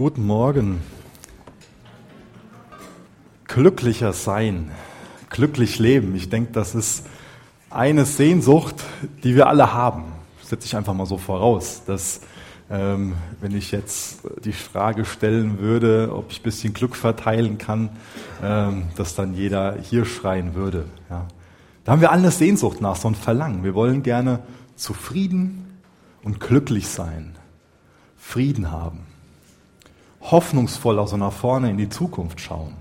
Guten Morgen. Glücklicher sein, glücklich leben. Ich denke, das ist eine Sehnsucht, die wir alle haben. Setze ich einfach mal so voraus, dass ähm, wenn ich jetzt die Frage stellen würde, ob ich ein bisschen Glück verteilen kann, ähm, dass dann jeder hier schreien würde. Ja. Da haben wir alle eine Sehnsucht nach, so ein Verlangen. Wir wollen gerne zufrieden und glücklich sein, Frieden haben hoffnungsvoll auch so nach vorne in die Zukunft schauen.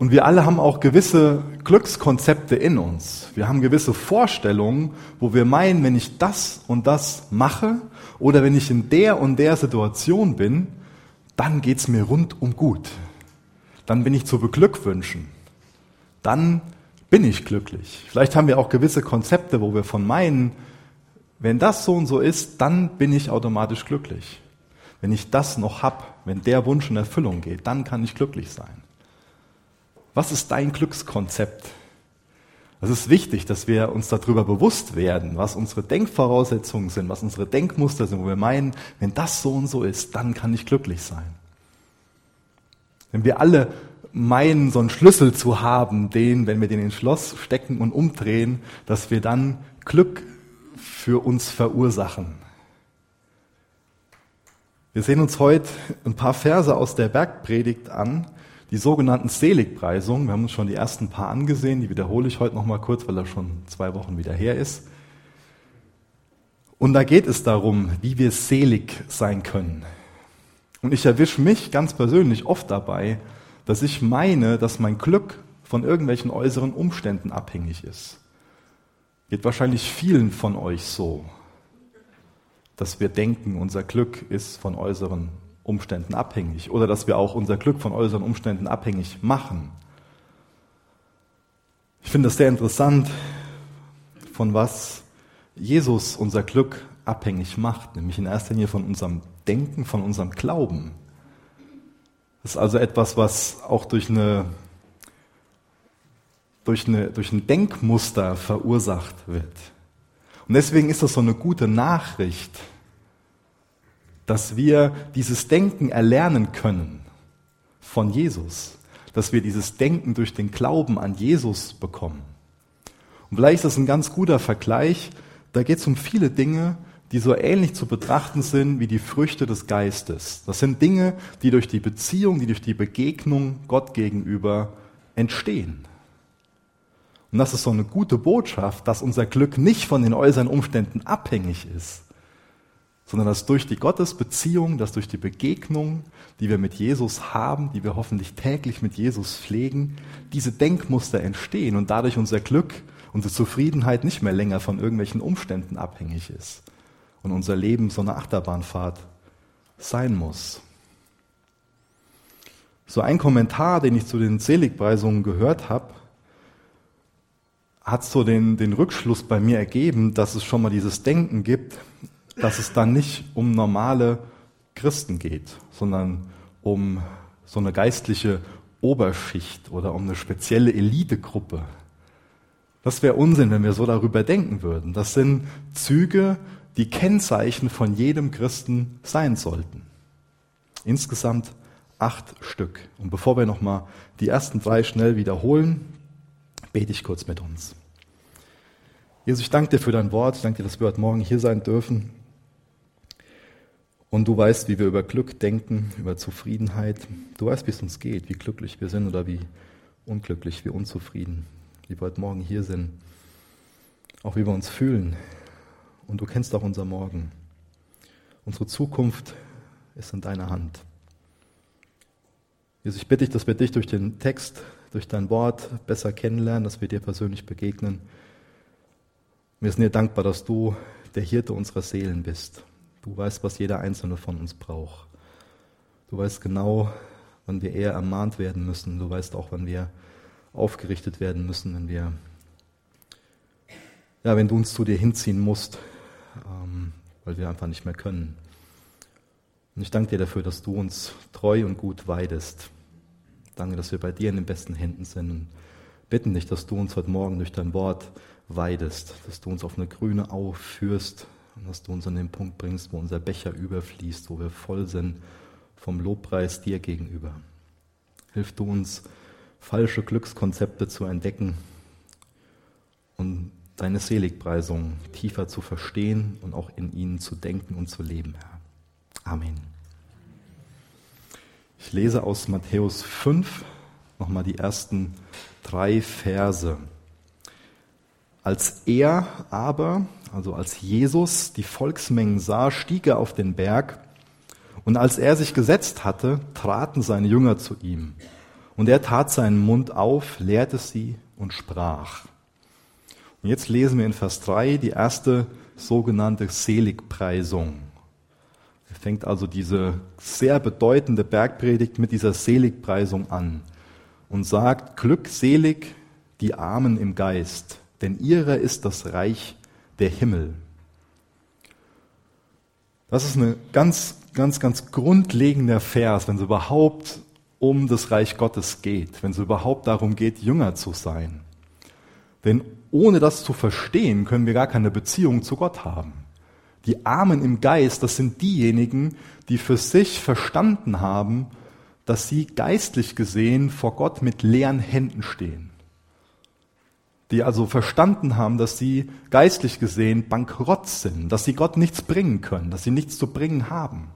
Und wir alle haben auch gewisse Glückskonzepte in uns. Wir haben gewisse Vorstellungen, wo wir meinen, wenn ich das und das mache oder wenn ich in der und der Situation bin, dann geht's mir rundum gut. Dann bin ich zu beglückwünschen. Dann bin ich glücklich. Vielleicht haben wir auch gewisse Konzepte, wo wir von meinen, wenn das so und so ist, dann bin ich automatisch glücklich. Wenn ich das noch hab, wenn der Wunsch in Erfüllung geht, dann kann ich glücklich sein. Was ist dein Glückskonzept? Es ist wichtig, dass wir uns darüber bewusst werden, was unsere Denkvoraussetzungen sind, was unsere Denkmuster sind, wo wir meinen, wenn das so und so ist, dann kann ich glücklich sein. Wenn wir alle meinen, so einen Schlüssel zu haben, den, wenn wir den ins Schloss stecken und umdrehen, dass wir dann Glück für uns verursachen. Wir sehen uns heute ein paar Verse aus der Bergpredigt an, die sogenannten Seligpreisungen. Wir haben uns schon die ersten paar angesehen, die wiederhole ich heute nochmal kurz, weil er schon zwei Wochen wieder her ist. Und da geht es darum, wie wir selig sein können. Und ich erwische mich ganz persönlich oft dabei, dass ich meine, dass mein Glück von irgendwelchen äußeren Umständen abhängig ist. Geht wahrscheinlich vielen von euch so dass wir denken, unser Glück ist von äußeren Umständen abhängig oder dass wir auch unser Glück von äußeren Umständen abhängig machen. Ich finde es sehr interessant, von was Jesus unser Glück abhängig macht, nämlich in erster Linie von unserem Denken, von unserem Glauben. Das ist also etwas, was auch durch, eine, durch, eine, durch ein Denkmuster verursacht wird. Und deswegen ist das so eine gute Nachricht, dass wir dieses Denken erlernen können von Jesus, dass wir dieses Denken durch den Glauben an Jesus bekommen. Und vielleicht ist das ein ganz guter Vergleich, da geht es um viele Dinge, die so ähnlich zu betrachten sind wie die Früchte des Geistes. Das sind Dinge, die durch die Beziehung, die durch die Begegnung Gott gegenüber entstehen. Und das ist so eine gute Botschaft, dass unser Glück nicht von den äußeren Umständen abhängig ist, sondern dass durch die Gottesbeziehung, dass durch die Begegnung, die wir mit Jesus haben, die wir hoffentlich täglich mit Jesus pflegen, diese Denkmuster entstehen und dadurch unser Glück, unsere Zufriedenheit nicht mehr länger von irgendwelchen Umständen abhängig ist und unser Leben so eine Achterbahnfahrt sein muss. So ein Kommentar, den ich zu den Seligpreisungen gehört habe, hat so den, den Rückschluss bei mir ergeben, dass es schon mal dieses Denken gibt, dass es dann nicht um normale Christen geht, sondern um so eine geistliche Oberschicht oder um eine spezielle Elitegruppe. Das wäre Unsinn, wenn wir so darüber denken würden. Das sind Züge, die Kennzeichen von jedem Christen sein sollten. Insgesamt acht Stück. Und bevor wir nochmal die ersten drei schnell wiederholen, bete ich kurz mit uns. Jesus, ich danke dir für dein Wort. Ich danke dir, dass wir heute Morgen hier sein dürfen. Und du weißt, wie wir über Glück denken, über Zufriedenheit. Du weißt, wie es uns geht, wie glücklich wir sind oder wie unglücklich, wie unzufrieden, wie wir heute Morgen hier sind. Auch wie wir uns fühlen. Und du kennst auch unser Morgen. Unsere Zukunft ist in deiner Hand. Jesus, ich bitte dich, dass wir dich durch den Text durch dein Wort besser kennenlernen, dass wir dir persönlich begegnen. Wir sind dir dankbar, dass du der Hirte unserer Seelen bist. Du weißt, was jeder einzelne von uns braucht. Du weißt genau, wann wir eher ermahnt werden müssen. Du weißt auch, wann wir aufgerichtet werden müssen, wenn wir, ja, wenn du uns zu dir hinziehen musst, ähm, weil wir einfach nicht mehr können. Und ich danke dir dafür, dass du uns treu und gut weidest. Danke, dass wir bei dir in den besten Händen sind bitten dich, dass du uns heute Morgen durch dein Wort weidest, dass du uns auf eine grüne Au führst und dass du uns an den Punkt bringst, wo unser Becher überfließt, wo wir voll sind vom Lobpreis dir gegenüber. Hilf du uns, falsche Glückskonzepte zu entdecken und deine Seligpreisung tiefer zu verstehen und auch in ihnen zu denken und zu leben, Herr. Amen. Ich lese aus Matthäus 5 nochmal die ersten drei Verse. Als er aber, also als Jesus, die Volksmengen sah, stieg er auf den Berg, und als er sich gesetzt hatte, traten seine Jünger zu ihm. Und er tat seinen Mund auf, lehrte sie und sprach. Und jetzt lesen wir in Vers 3 die erste sogenannte Seligpreisung. Er fängt also diese sehr bedeutende Bergpredigt mit dieser Seligpreisung an und sagt, glückselig die Armen im Geist, denn ihrer ist das Reich der Himmel. Das ist ein ganz, ganz, ganz grundlegender Vers, wenn es überhaupt um das Reich Gottes geht, wenn es überhaupt darum geht, Jünger zu sein. Denn ohne das zu verstehen, können wir gar keine Beziehung zu Gott haben. Die Armen im Geist, das sind diejenigen, die für sich verstanden haben, dass sie geistlich gesehen vor Gott mit leeren Händen stehen. Die also verstanden haben, dass sie geistlich gesehen bankrott sind, dass sie Gott nichts bringen können, dass sie nichts zu bringen haben.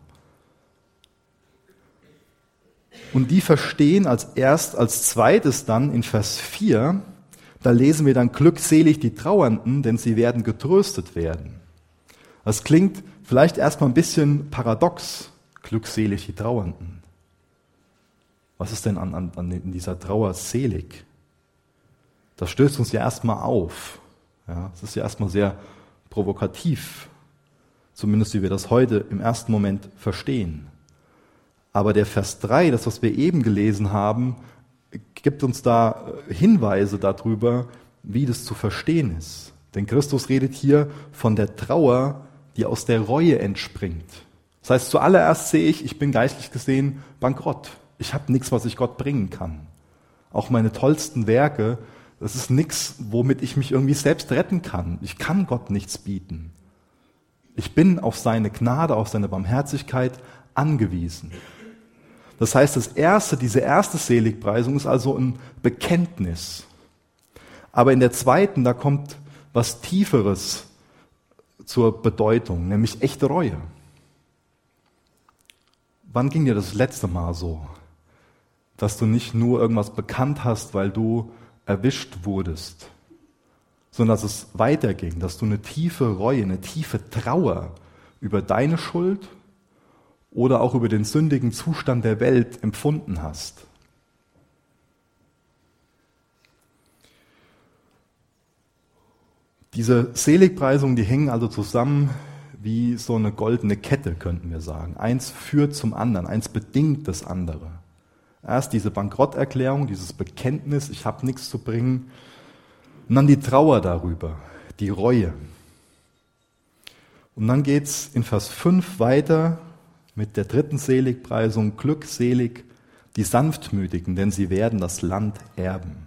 Und die verstehen als erst, als zweites dann in Vers 4, da lesen wir dann glückselig die Trauernden, denn sie werden getröstet werden. Das klingt vielleicht erstmal ein bisschen paradox, glückselig die Trauernden. Was ist denn an, an, an dieser Trauer selig? Das stößt uns ja erstmal auf. Ja, es ist ja erstmal sehr provokativ, zumindest wie wir das heute im ersten Moment verstehen. Aber der Vers 3, das, was wir eben gelesen haben, gibt uns da äh, Hinweise darüber, wie das zu verstehen ist. Denn Christus redet hier von der Trauer, die aus der Reue entspringt. Das heißt, zuallererst sehe ich, ich bin geistlich gesehen bankrott. Ich habe nichts, was ich Gott bringen kann. Auch meine tollsten Werke, das ist nichts, womit ich mich irgendwie selbst retten kann. Ich kann Gott nichts bieten. Ich bin auf seine Gnade, auf seine Barmherzigkeit angewiesen. Das heißt, das erste, diese erste Seligpreisung ist also ein Bekenntnis. Aber in der zweiten, da kommt was Tieferes zur Bedeutung, nämlich echte Reue. Wann ging dir das letzte Mal so, dass du nicht nur irgendwas bekannt hast, weil du erwischt wurdest, sondern dass es weiterging, dass du eine tiefe Reue, eine tiefe Trauer über deine Schuld oder auch über den sündigen Zustand der Welt empfunden hast. Diese Seligpreisungen, die hängen also zusammen wie so eine goldene Kette, könnten wir sagen. Eins führt zum anderen, eins bedingt das andere. Erst diese Bankrotterklärung, dieses Bekenntnis, ich habe nichts zu bringen, und dann die Trauer darüber, die Reue. Und dann geht's in Vers 5 weiter mit der dritten Seligpreisung, glückselig die Sanftmütigen, denn sie werden das Land erben.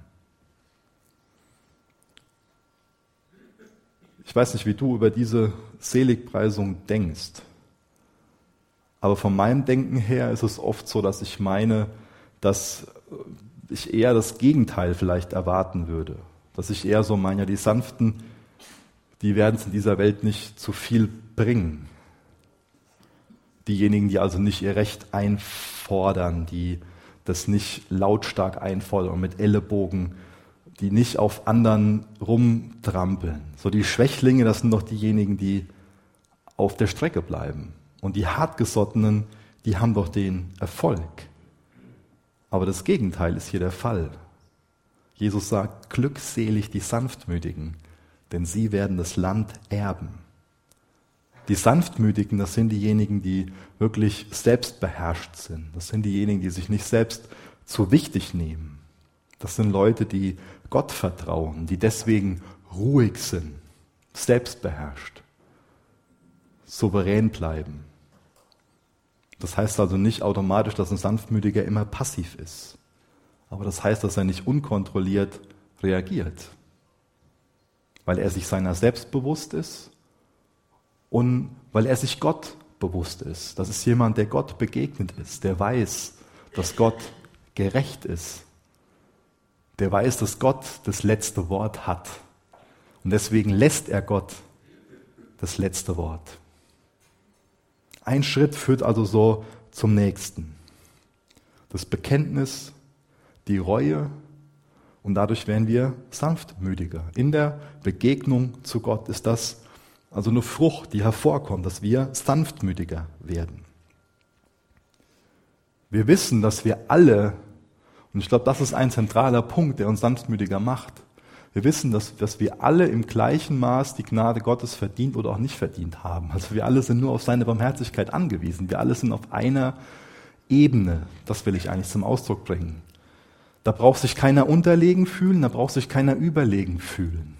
Ich weiß nicht, wie du über diese Seligpreisung denkst, aber von meinem Denken her ist es oft so, dass ich meine, dass ich eher das Gegenteil vielleicht erwarten würde. Dass ich eher so meine, die Sanften, die werden es in dieser Welt nicht zu viel bringen. Diejenigen, die also nicht ihr Recht einfordern, die das nicht lautstark einfordern und mit Ellenbogen, die nicht auf anderen rumtrampeln. So die Schwächlinge, das sind doch diejenigen, die auf der Strecke bleiben. Und die Hartgesottenen, die haben doch den Erfolg. Aber das Gegenteil ist hier der Fall. Jesus sagt, glückselig die Sanftmütigen, denn sie werden das Land erben. Die Sanftmütigen, das sind diejenigen, die wirklich selbstbeherrscht sind. Das sind diejenigen, die sich nicht selbst zu wichtig nehmen. Das sind Leute, die Gott vertrauen, die deswegen ruhig sind, selbstbeherrscht, souverän bleiben. Das heißt also nicht automatisch, dass ein Sanftmütiger immer passiv ist. Aber das heißt, dass er nicht unkontrolliert reagiert, weil er sich seiner selbst bewusst ist und weil er sich Gott bewusst ist. Das ist jemand, der Gott begegnet ist, der weiß, dass Gott gerecht ist. Der weiß, dass Gott das letzte Wort hat. Und deswegen lässt er Gott das letzte Wort. Ein Schritt führt also so zum nächsten. Das Bekenntnis, die Reue und dadurch werden wir sanftmütiger. In der Begegnung zu Gott ist das also eine Frucht, die hervorkommt, dass wir sanftmütiger werden. Wir wissen, dass wir alle, und ich glaube, das ist ein zentraler Punkt, der uns sanftmütiger macht, wir wissen, dass, dass wir alle im gleichen Maß die Gnade Gottes verdient oder auch nicht verdient haben. Also wir alle sind nur auf seine Barmherzigkeit angewiesen. Wir alle sind auf einer Ebene. Das will ich eigentlich zum Ausdruck bringen. Da braucht sich keiner unterlegen fühlen, da braucht sich keiner überlegen fühlen.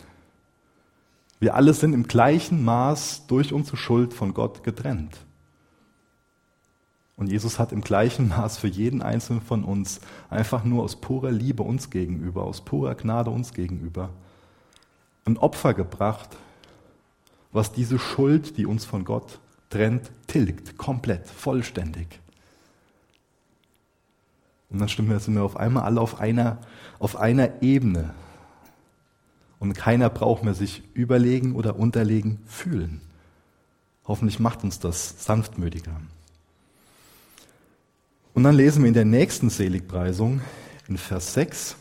Wir alle sind im gleichen Maß durch unsere Schuld von Gott getrennt. Und Jesus hat im gleichen Maß für jeden einzelnen von uns einfach nur aus purer Liebe uns gegenüber, aus purer Gnade uns gegenüber, ein Opfer gebracht, was diese Schuld, die uns von Gott trennt, tilgt, komplett, vollständig. Und dann stimmen wir, sind wir auf einmal alle auf einer, auf einer Ebene. Und keiner braucht mehr sich überlegen oder unterlegen fühlen. Hoffentlich macht uns das sanftmütiger. Und dann lesen wir in der nächsten Seligpreisung in Vers 6,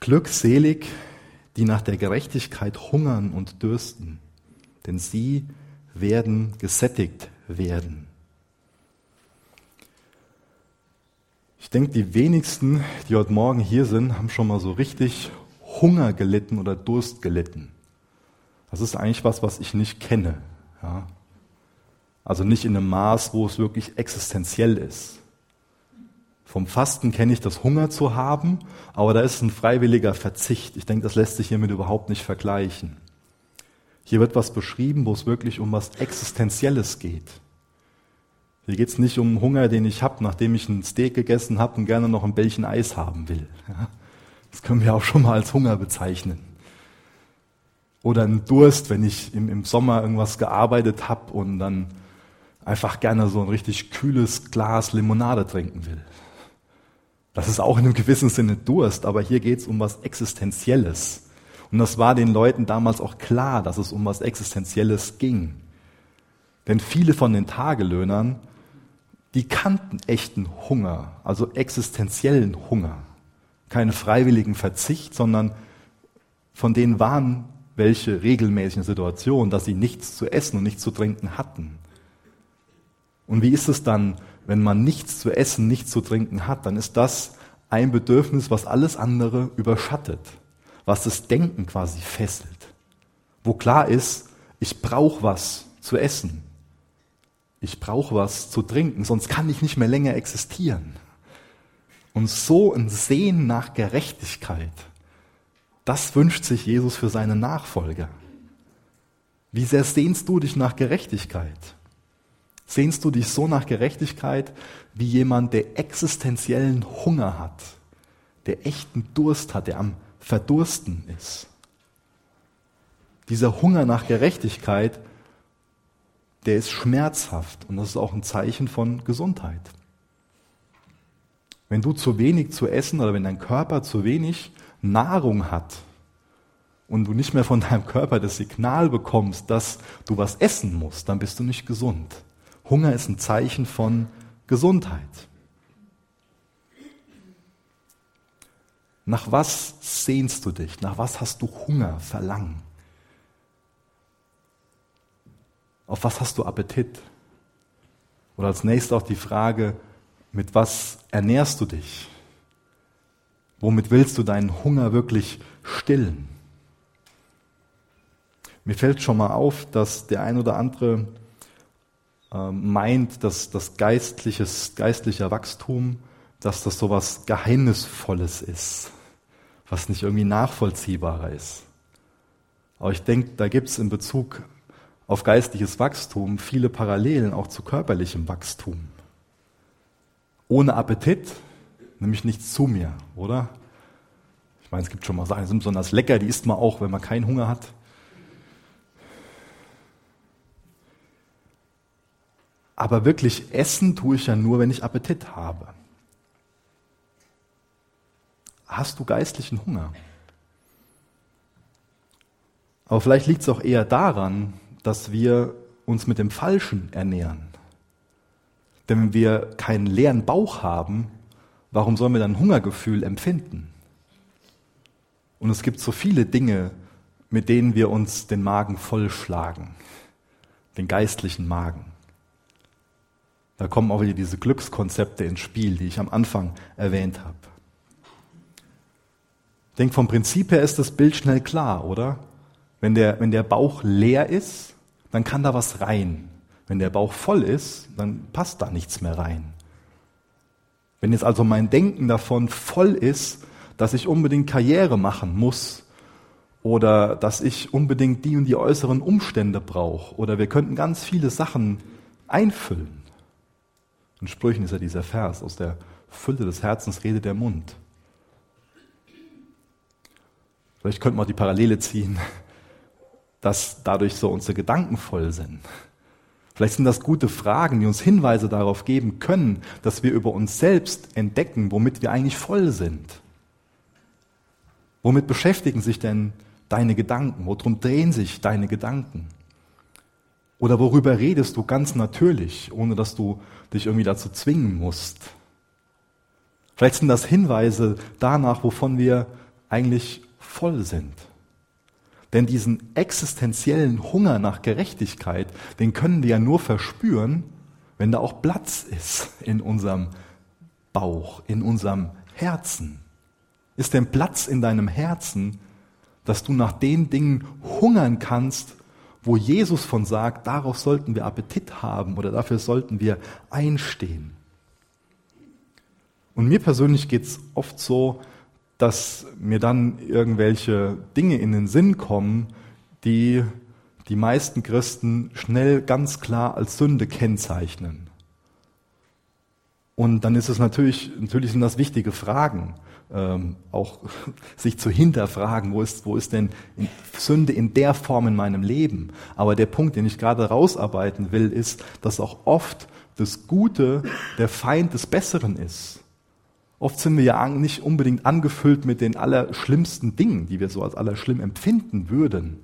Glückselig, die nach der Gerechtigkeit hungern und dürsten, denn sie werden gesättigt werden. Ich denke, die wenigsten, die heute Morgen hier sind, haben schon mal so richtig Hunger gelitten oder Durst gelitten. Das ist eigentlich was, was ich nicht kenne. Ja. Also nicht in einem Maß, wo es wirklich existenziell ist. Vom Fasten kenne ich das Hunger zu haben, aber da ist ein freiwilliger Verzicht. Ich denke, das lässt sich hiermit überhaupt nicht vergleichen. Hier wird was beschrieben, wo es wirklich um was Existenzielles geht. Hier geht es nicht um Hunger, den ich habe, nachdem ich ein Steak gegessen habe und gerne noch ein Bällchen Eis haben will. Das können wir auch schon mal als Hunger bezeichnen. Oder ein Durst, wenn ich im, im Sommer irgendwas gearbeitet habe und dann einfach gerne so ein richtig kühles Glas Limonade trinken will. Das ist auch in einem gewissen Sinne Durst, aber hier geht es um was Existenzielles. Und das war den Leuten damals auch klar, dass es um was Existenzielles ging. Denn viele von den Tagelöhnern, die kannten echten Hunger, also existenziellen Hunger. Keine freiwilligen Verzicht, sondern von denen waren welche regelmäßigen Situationen, dass sie nichts zu essen und nichts zu trinken hatten. Und wie ist es dann, wenn man nichts zu essen, nichts zu trinken hat? Dann ist das ein Bedürfnis, was alles andere überschattet, was das Denken quasi fesselt. Wo klar ist, ich brauche was zu essen. Ich brauche was zu trinken, sonst kann ich nicht mehr länger existieren. Und so ein Sehen nach Gerechtigkeit, das wünscht sich Jesus für seine Nachfolger. Wie sehr sehnst du dich nach Gerechtigkeit? Sehnst du dich so nach Gerechtigkeit wie jemand, der existenziellen Hunger hat, der echten Durst hat, der am Verdursten ist? Dieser Hunger nach Gerechtigkeit, der ist schmerzhaft und das ist auch ein Zeichen von Gesundheit. Wenn du zu wenig zu essen oder wenn dein Körper zu wenig Nahrung hat und du nicht mehr von deinem Körper das Signal bekommst, dass du was essen musst, dann bist du nicht gesund. Hunger ist ein Zeichen von Gesundheit. Nach was sehnst du dich? Nach was hast du Hunger, Verlangen? Auf was hast du Appetit? Oder als nächstes auch die Frage, mit was ernährst du dich? Womit willst du deinen Hunger wirklich stillen? Mir fällt schon mal auf, dass der ein oder andere meint, dass das geistliches, geistlicher Wachstum, dass das so was Geheimnisvolles ist, was nicht irgendwie nachvollziehbarer ist. Aber ich denke, da gibt es in Bezug auf geistliches Wachstum viele Parallelen auch zu körperlichem Wachstum. Ohne Appetit nämlich nichts zu mir, oder? Ich meine, es gibt schon mal Sachen, die sind besonders lecker, die isst man auch, wenn man keinen Hunger hat. Aber wirklich essen tue ich ja nur, wenn ich Appetit habe. Hast du geistlichen Hunger? Aber vielleicht liegt es auch eher daran, dass wir uns mit dem Falschen ernähren. Denn wenn wir keinen leeren Bauch haben, warum sollen wir dann Hungergefühl empfinden? Und es gibt so viele Dinge, mit denen wir uns den Magen vollschlagen, den geistlichen Magen. Da kommen auch wieder diese Glückskonzepte ins Spiel, die ich am Anfang erwähnt habe. Ich denke, vom Prinzip her ist das Bild schnell klar, oder? Wenn der, wenn der Bauch leer ist, dann kann da was rein. Wenn der Bauch voll ist, dann passt da nichts mehr rein. Wenn jetzt also mein Denken davon voll ist, dass ich unbedingt Karriere machen muss oder dass ich unbedingt die und die äußeren Umstände brauche oder wir könnten ganz viele Sachen einfüllen. In Sprüchen ist ja dieser Vers, aus der Fülle des Herzens redet der Mund. Vielleicht könnte man die Parallele ziehen, dass dadurch so unsere Gedanken voll sind. Vielleicht sind das gute Fragen, die uns Hinweise darauf geben können, dass wir über uns selbst entdecken, womit wir eigentlich voll sind. Womit beschäftigen sich denn deine Gedanken? Worum drehen sich deine Gedanken? Oder worüber redest du ganz natürlich, ohne dass du dich irgendwie dazu zwingen musst? Vielleicht sind das Hinweise danach, wovon wir eigentlich voll sind. Denn diesen existenziellen Hunger nach Gerechtigkeit, den können wir ja nur verspüren, wenn da auch Platz ist in unserem Bauch, in unserem Herzen. Ist denn Platz in deinem Herzen, dass du nach den Dingen hungern kannst, wo Jesus von sagt, darauf sollten wir Appetit haben oder dafür sollten wir einstehen. Und mir persönlich geht es oft so, dass mir dann irgendwelche Dinge in den Sinn kommen, die die meisten Christen schnell ganz klar als Sünde kennzeichnen. Und dann ist es natürlich, natürlich sind das wichtige Fragen, ähm, auch sich zu hinterfragen, wo ist, wo ist denn Sünde in der Form in meinem Leben? Aber der Punkt, den ich gerade rausarbeiten will, ist, dass auch oft das Gute der Feind des Besseren ist. Oft sind wir ja nicht unbedingt angefüllt mit den allerschlimmsten Dingen, die wir so als allerschlimm empfinden würden.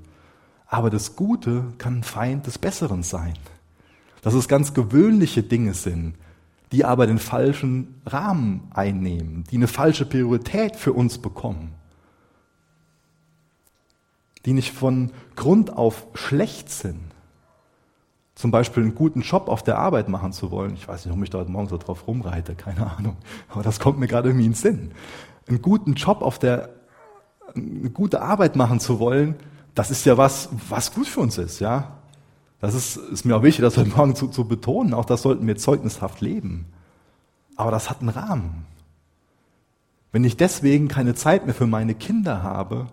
Aber das Gute kann ein Feind des Besseren sein. Dass es ganz gewöhnliche Dinge sind, die aber den falschen Rahmen einnehmen, die eine falsche Priorität für uns bekommen, die nicht von Grund auf schlecht sind, zum Beispiel einen guten Job auf der Arbeit machen zu wollen. Ich weiß nicht, warum ich da heute Morgen so drauf rumreite, keine Ahnung. Aber das kommt mir gerade irgendwie in den Sinn. Einen guten Job auf der, eine gute Arbeit machen zu wollen, das ist ja was, was gut für uns ist, ja. Das ist, ist mir auch wichtig, das heute Morgen zu, zu betonen. Auch das sollten wir zeugnishaft leben. Aber das hat einen Rahmen. Wenn ich deswegen keine Zeit mehr für meine Kinder habe,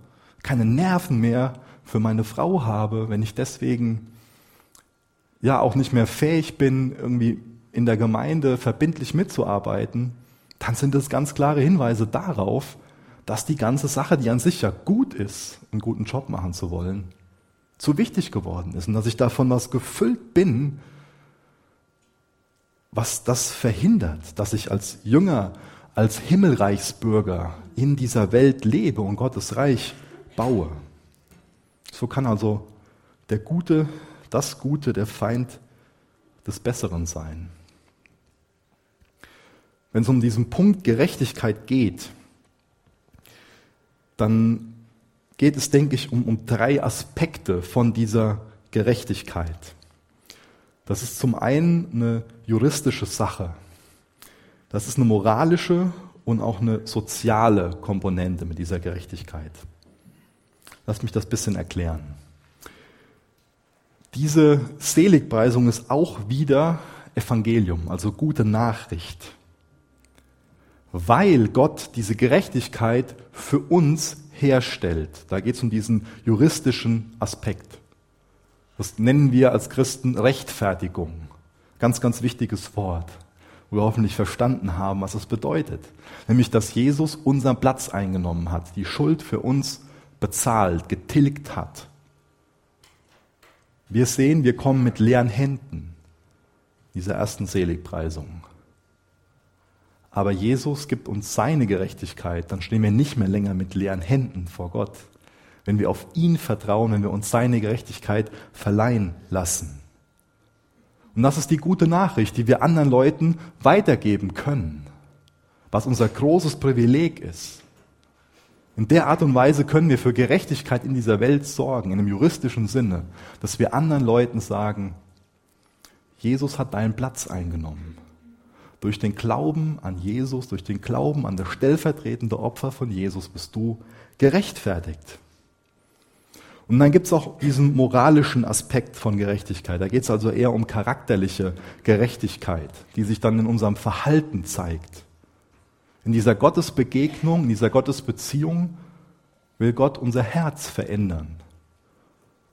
keine Nerven mehr für meine Frau habe, wenn ich deswegen ja auch nicht mehr fähig bin, irgendwie in der Gemeinde verbindlich mitzuarbeiten, dann sind das ganz klare Hinweise darauf, dass die ganze Sache, die an sich ja gut ist, einen guten Job machen zu wollen, zu wichtig geworden ist und dass ich davon was gefüllt bin, was das verhindert, dass ich als Jünger, als Himmelreichsbürger in dieser Welt lebe und Gottes Reich baue. So kann also der Gute das Gute der Feind des Besseren sein. Wenn es um diesen Punkt Gerechtigkeit geht, dann geht es, denke ich, um, um drei Aspekte von dieser Gerechtigkeit. Das ist zum einen eine juristische Sache. Das ist eine moralische und auch eine soziale Komponente mit dieser Gerechtigkeit. Lass mich das bisschen erklären. Diese Seligpreisung ist auch wieder Evangelium, also gute Nachricht. Weil Gott diese Gerechtigkeit für uns herstellt. Da geht es um diesen juristischen Aspekt. Das nennen wir als Christen Rechtfertigung. Ganz, ganz wichtiges Wort, wo wir hoffentlich verstanden haben, was es bedeutet. Nämlich, dass Jesus unseren Platz eingenommen hat, die Schuld für uns bezahlt, getilgt hat wir sehen, wir kommen mit leeren Händen. dieser ersten Seligpreisung. Aber Jesus gibt uns seine Gerechtigkeit, dann stehen wir nicht mehr länger mit leeren Händen vor Gott. Wenn wir auf ihn vertrauen, wenn wir uns seine Gerechtigkeit verleihen lassen. Und das ist die gute Nachricht, die wir anderen Leuten weitergeben können, was unser großes Privileg ist. In der Art und Weise können wir für Gerechtigkeit in dieser Welt sorgen, in einem juristischen Sinne, dass wir anderen Leuten sagen, Jesus hat deinen Platz eingenommen. Durch den Glauben an Jesus, durch den Glauben an das stellvertretende Opfer von Jesus bist du gerechtfertigt. Und dann gibt es auch diesen moralischen Aspekt von Gerechtigkeit. Da geht es also eher um charakterliche Gerechtigkeit, die sich dann in unserem Verhalten zeigt. In dieser Gottesbegegnung, in dieser Gottesbeziehung will Gott unser Herz verändern.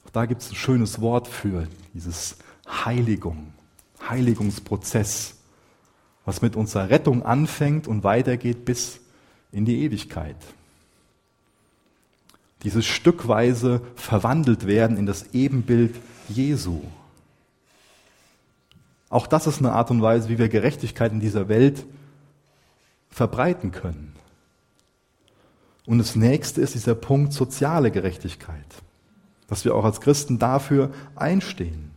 Auch da gibt es ein schönes Wort für dieses Heiligung, Heiligungsprozess, was mit unserer Rettung anfängt und weitergeht bis in die Ewigkeit dieses stückweise verwandelt werden in das Ebenbild Jesu. Auch das ist eine Art und Weise, wie wir Gerechtigkeit in dieser Welt verbreiten können. Und das nächste ist dieser Punkt soziale Gerechtigkeit, dass wir auch als Christen dafür einstehen,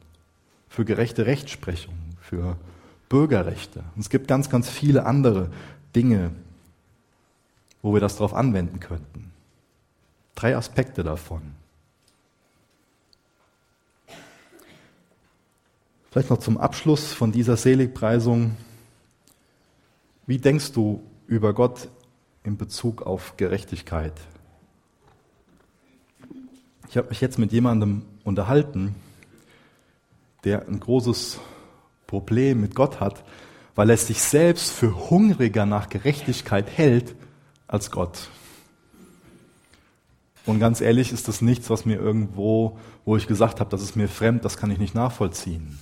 für gerechte Rechtsprechung, für Bürgerrechte. Und es gibt ganz, ganz viele andere Dinge, wo wir das darauf anwenden könnten. Drei Aspekte davon. Vielleicht noch zum Abschluss von dieser Seligpreisung. Wie denkst du über Gott in Bezug auf Gerechtigkeit? Ich habe mich jetzt mit jemandem unterhalten, der ein großes Problem mit Gott hat, weil er sich selbst für hungriger nach Gerechtigkeit hält als Gott. Und ganz ehrlich ist das nichts, was mir irgendwo, wo ich gesagt habe, das ist mir fremd, das kann ich nicht nachvollziehen.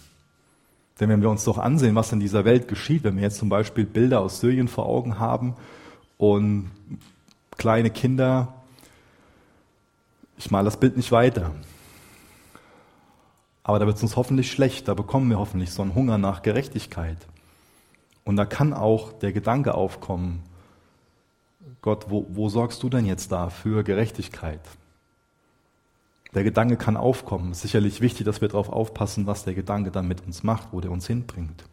Denn wenn wir uns doch ansehen, was in dieser Welt geschieht, wenn wir jetzt zum Beispiel Bilder aus Syrien vor Augen haben und kleine Kinder, ich male das Bild nicht weiter. Aber da wird es uns hoffentlich schlecht, da bekommen wir hoffentlich so einen Hunger nach Gerechtigkeit. Und da kann auch der Gedanke aufkommen, Gott, wo, wo sorgst du denn jetzt da für Gerechtigkeit? Der Gedanke kann aufkommen. Es ist sicherlich wichtig, dass wir darauf aufpassen, was der Gedanke dann mit uns macht, wo der uns hinbringt.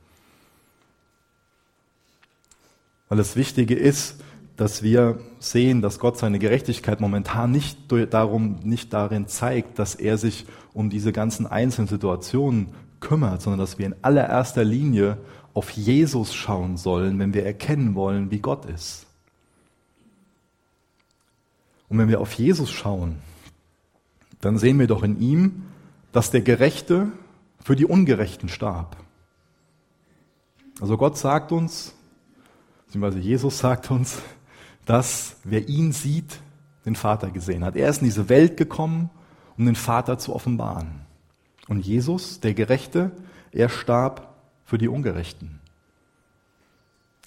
Weil das Wichtige ist, dass wir sehen, dass Gott seine Gerechtigkeit momentan nicht darum, nicht darin zeigt, dass er sich um diese ganzen einzelnen Situationen kümmert, sondern dass wir in allererster Linie auf Jesus schauen sollen, wenn wir erkennen wollen, wie Gott ist. Und wenn wir auf Jesus schauen, dann sehen wir doch in ihm, dass der Gerechte für die Ungerechten starb. Also Gott sagt uns, beziehungsweise Jesus sagt uns, dass wer ihn sieht, den Vater gesehen hat. Er ist in diese Welt gekommen, um den Vater zu offenbaren. Und Jesus, der Gerechte, er starb für die Ungerechten.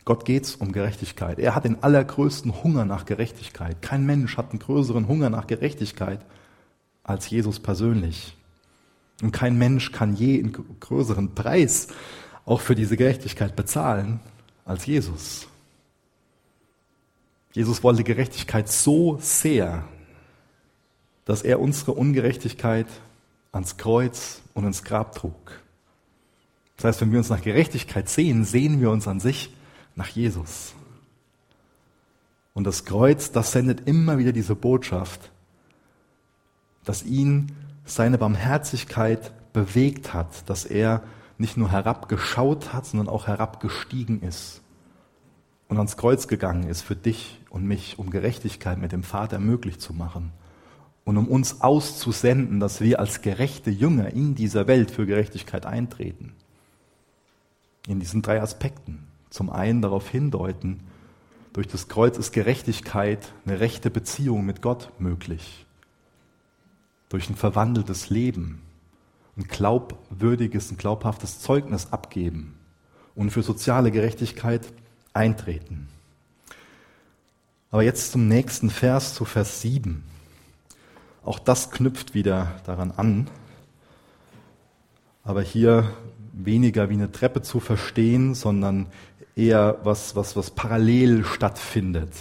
Gott geht's um Gerechtigkeit. Er hat den allergrößten Hunger nach Gerechtigkeit. Kein Mensch hat einen größeren Hunger nach Gerechtigkeit als Jesus persönlich. Und kein Mensch kann je einen größeren Preis auch für diese Gerechtigkeit bezahlen als Jesus. Jesus wollte Gerechtigkeit so sehr, dass er unsere Ungerechtigkeit ans Kreuz und ins Grab trug. Das heißt, wenn wir uns nach Gerechtigkeit sehen, sehen wir uns an sich nach Jesus. Und das Kreuz, das sendet immer wieder diese Botschaft, dass ihn seine Barmherzigkeit bewegt hat, dass er nicht nur herabgeschaut hat, sondern auch herabgestiegen ist und ans Kreuz gegangen ist für dich und mich, um Gerechtigkeit mit dem Vater möglich zu machen und um uns auszusenden, dass wir als gerechte Jünger in dieser Welt für Gerechtigkeit eintreten. In diesen drei Aspekten zum einen darauf hindeuten, durch das Kreuz ist Gerechtigkeit, eine rechte Beziehung mit Gott möglich. Durch ein verwandeltes Leben, ein glaubwürdiges, ein glaubhaftes Zeugnis abgeben und für soziale Gerechtigkeit eintreten. Aber jetzt zum nächsten Vers, zu Vers 7. Auch das knüpft wieder daran an. Aber hier weniger wie eine Treppe zu verstehen, sondern eher was, was, was parallel stattfindet,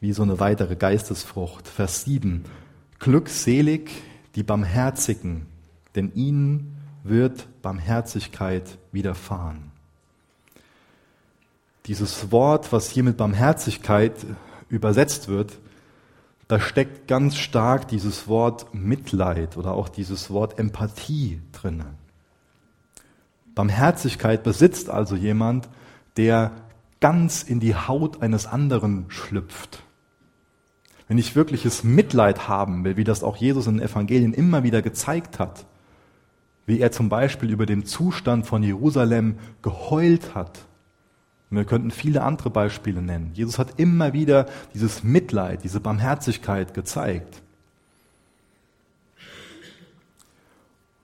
wie so eine weitere Geistesfrucht. Vers 7. Glückselig die Barmherzigen, denn ihnen wird Barmherzigkeit widerfahren. Dieses Wort, was hier mit Barmherzigkeit übersetzt wird, da steckt ganz stark dieses Wort Mitleid oder auch dieses Wort Empathie drin. Barmherzigkeit besitzt also jemand, der ganz in die Haut eines anderen schlüpft. Wenn ich wirkliches Mitleid haben will, wie das auch Jesus in den Evangelien immer wieder gezeigt hat, wie er zum Beispiel über den Zustand von Jerusalem geheult hat. Und wir könnten viele andere Beispiele nennen. Jesus hat immer wieder dieses Mitleid, diese Barmherzigkeit gezeigt.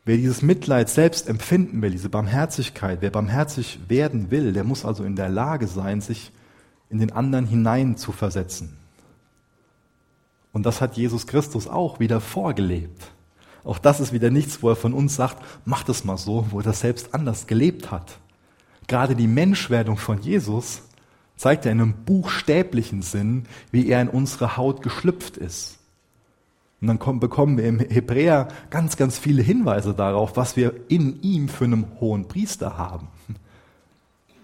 Wer dieses Mitleid selbst empfinden will, diese Barmherzigkeit, wer barmherzig werden will, der muss also in der Lage sein, sich in den anderen hinein zu versetzen. Und das hat Jesus Christus auch wieder vorgelebt. Auch das ist wieder nichts, wo er von uns sagt, mach das mal so, wo er das selbst anders gelebt hat. Gerade die Menschwerdung von Jesus zeigt ja in einem buchstäblichen Sinn, wie er in unsere Haut geschlüpft ist. Und dann kommen, bekommen wir im Hebräer ganz, ganz viele Hinweise darauf, was wir in ihm für einen hohen Priester haben.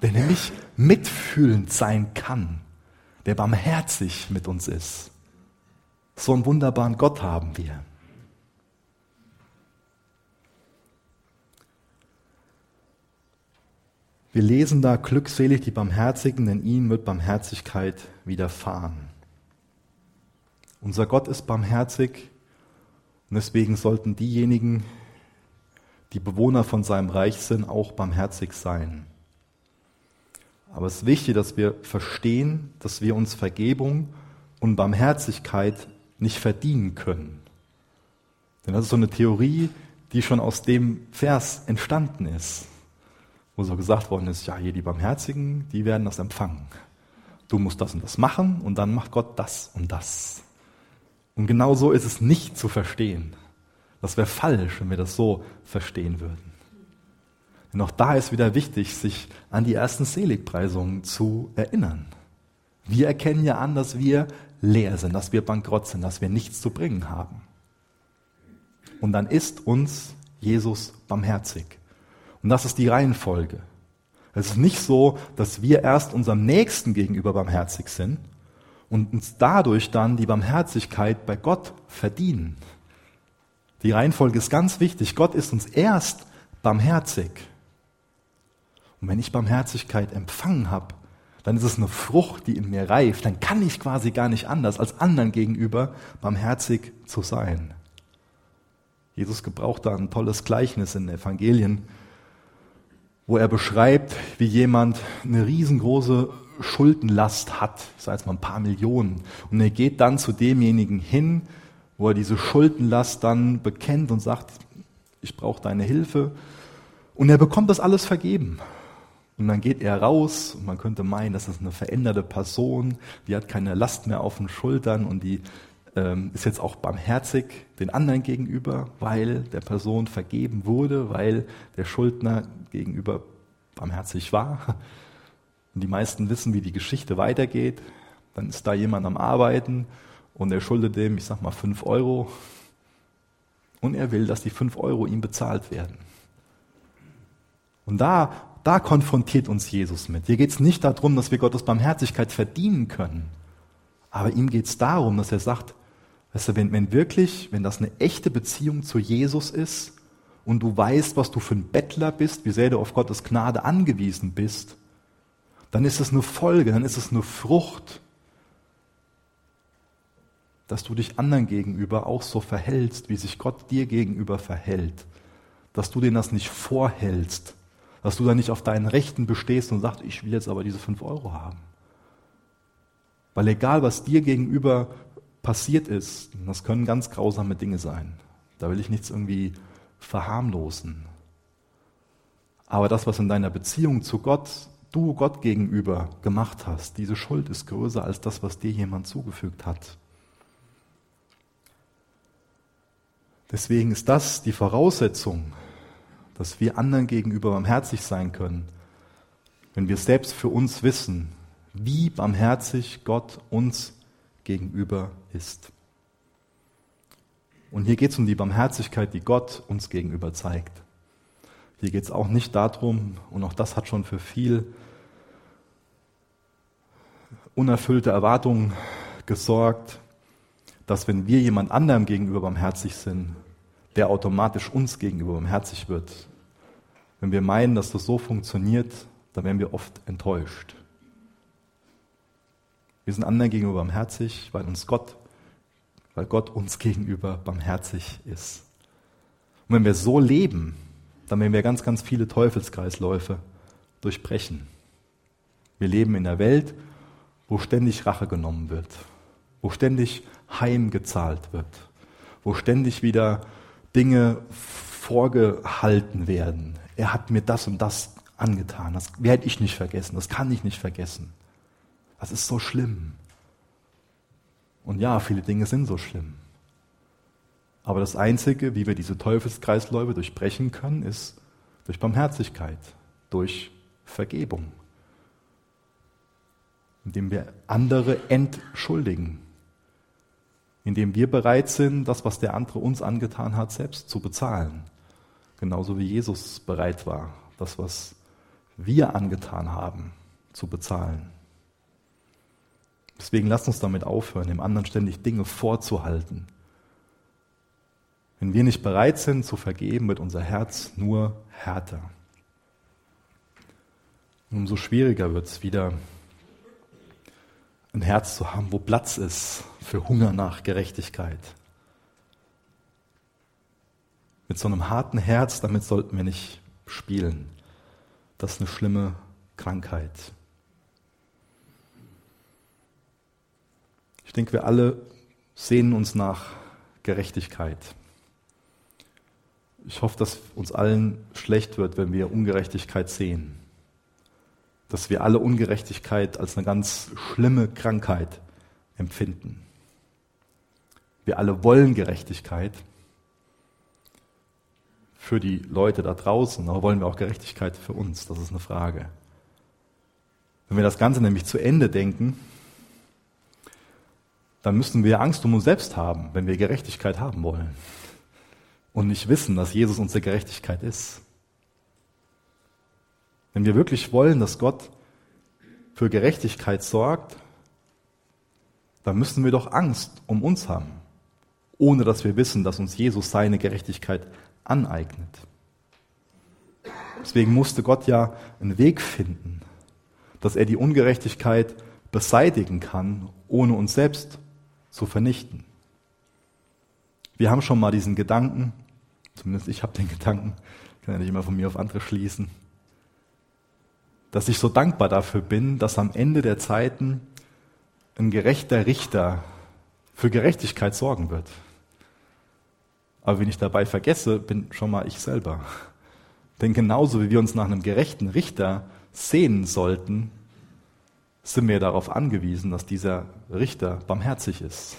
Der nämlich mitfühlend sein kann, der barmherzig mit uns ist. So einen wunderbaren Gott haben wir. Wir lesen da glückselig die Barmherzigen, denn ihnen wird Barmherzigkeit widerfahren. Unser Gott ist barmherzig und deswegen sollten diejenigen, die Bewohner von seinem Reich sind, auch barmherzig sein. Aber es ist wichtig, dass wir verstehen, dass wir uns Vergebung und Barmherzigkeit nicht verdienen können. Denn das ist so eine Theorie, die schon aus dem Vers entstanden ist, wo so gesagt worden ist, ja, hier die Barmherzigen, die werden das empfangen. Du musst das und das machen und dann macht Gott das und das. Und genau so ist es nicht zu verstehen. Das wäre falsch, wenn wir das so verstehen würden. Denn auch da ist wieder wichtig, sich an die ersten Seligpreisungen zu erinnern. Wir erkennen ja an, dass wir leer sind, dass wir bankrott sind, dass wir nichts zu bringen haben. Und dann ist uns Jesus barmherzig. Und das ist die Reihenfolge. Es ist nicht so, dass wir erst unserem Nächsten gegenüber barmherzig sind und uns dadurch dann die Barmherzigkeit bei Gott verdienen. Die Reihenfolge ist ganz wichtig. Gott ist uns erst barmherzig. Und wenn ich Barmherzigkeit empfangen habe, dann ist es eine Frucht, die in mir reift. Dann kann ich quasi gar nicht anders, als anderen gegenüber barmherzig zu sein. Jesus gebraucht da ein tolles Gleichnis in den Evangelien, wo er beschreibt, wie jemand eine riesengroße Schuldenlast hat, ich sage jetzt mal ein paar Millionen, und er geht dann zu demjenigen hin, wo er diese Schuldenlast dann bekennt und sagt, ich brauche deine Hilfe, und er bekommt das alles vergeben. Und dann geht er raus und man könnte meinen, das ist eine veränderte Person, die hat keine Last mehr auf den Schultern und die ähm, ist jetzt auch barmherzig den anderen gegenüber, weil der Person vergeben wurde, weil der Schuldner gegenüber barmherzig war. Und die meisten wissen, wie die Geschichte weitergeht. Dann ist da jemand am Arbeiten und er schuldet dem, ich sag mal, fünf Euro. Und er will, dass die fünf Euro ihm bezahlt werden. Und da, da konfrontiert uns Jesus mit. Hier geht es nicht darum, dass wir Gottes Barmherzigkeit verdienen können. Aber ihm geht es darum, dass er sagt, weißt du, wenn, wenn wirklich, wenn das eine echte Beziehung zu Jesus ist und du weißt, was du für ein Bettler bist, wie sehr du auf Gottes Gnade angewiesen bist, dann ist es eine Folge, dann ist es eine Frucht, dass du dich anderen gegenüber auch so verhältst, wie sich Gott dir gegenüber verhält. Dass du denen das nicht vorhältst, dass du da nicht auf deinen Rechten bestehst und sagst, ich will jetzt aber diese fünf Euro haben. Weil egal, was dir gegenüber passiert ist, das können ganz grausame Dinge sein. Da will ich nichts irgendwie verharmlosen. Aber das, was in deiner Beziehung zu Gott du Gott gegenüber gemacht hast, diese Schuld ist größer als das, was dir jemand zugefügt hat. Deswegen ist das die Voraussetzung, dass wir anderen gegenüber barmherzig sein können, wenn wir selbst für uns wissen, wie barmherzig Gott uns gegenüber ist. Und hier geht es um die Barmherzigkeit, die Gott uns gegenüber zeigt. Hier geht es auch nicht darum, und auch das hat schon für viel unerfüllte Erwartungen gesorgt, dass wenn wir jemand anderem gegenüber barmherzig sind, der automatisch uns gegenüber barmherzig wird. Wenn wir meinen, dass das so funktioniert, dann werden wir oft enttäuscht. Wir sind anderen gegenüber barmherzig, weil uns Gott, weil Gott uns gegenüber barmherzig ist. Und wenn wir so leben, dann werden wir ganz, ganz viele Teufelskreisläufe durchbrechen. Wir leben in einer Welt, wo ständig Rache genommen wird, wo ständig heimgezahlt wird, wo ständig wieder Dinge vorgehalten werden. Er hat mir das und das angetan. Das werde ich nicht vergessen. Das kann ich nicht vergessen. Das ist so schlimm. Und ja, viele Dinge sind so schlimm. Aber das Einzige, wie wir diese Teufelskreisläufe durchbrechen können, ist durch Barmherzigkeit, durch Vergebung, indem wir andere entschuldigen, indem wir bereit sind, das, was der andere uns angetan hat, selbst zu bezahlen. Genauso wie Jesus bereit war, das, was wir angetan haben, zu bezahlen. Deswegen lasst uns damit aufhören, dem anderen ständig Dinge vorzuhalten. Wenn wir nicht bereit sind zu vergeben, wird unser Herz nur härter. Und umso schwieriger wird es wieder, ein Herz zu haben, wo Platz ist für Hunger nach Gerechtigkeit. Mit so einem harten Herz, damit sollten wir nicht spielen. Das ist eine schlimme Krankheit. Ich denke, wir alle sehnen uns nach Gerechtigkeit. Ich hoffe, dass uns allen schlecht wird, wenn wir Ungerechtigkeit sehen dass wir alle Ungerechtigkeit als eine ganz schlimme Krankheit empfinden. Wir alle wollen Gerechtigkeit für die Leute da draußen, aber wollen wir auch Gerechtigkeit für uns? Das ist eine Frage. Wenn wir das Ganze nämlich zu Ende denken, dann müssten wir Angst um uns selbst haben, wenn wir Gerechtigkeit haben wollen und nicht wissen, dass Jesus unsere Gerechtigkeit ist. Wenn wir wirklich wollen, dass Gott für Gerechtigkeit sorgt, dann müssen wir doch Angst um uns haben, ohne dass wir wissen, dass uns Jesus seine Gerechtigkeit aneignet. Deswegen musste Gott ja einen Weg finden, dass er die Ungerechtigkeit beseitigen kann, ohne uns selbst zu vernichten. Wir haben schon mal diesen Gedanken, zumindest ich habe den Gedanken, kann ja nicht immer von mir auf andere schließen, dass ich so dankbar dafür bin, dass am Ende der Zeiten ein gerechter Richter für Gerechtigkeit sorgen wird. Aber wenn ich dabei vergesse, bin schon mal ich selber. Denn genauso wie wir uns nach einem gerechten Richter sehnen sollten, sind wir darauf angewiesen, dass dieser Richter barmherzig ist.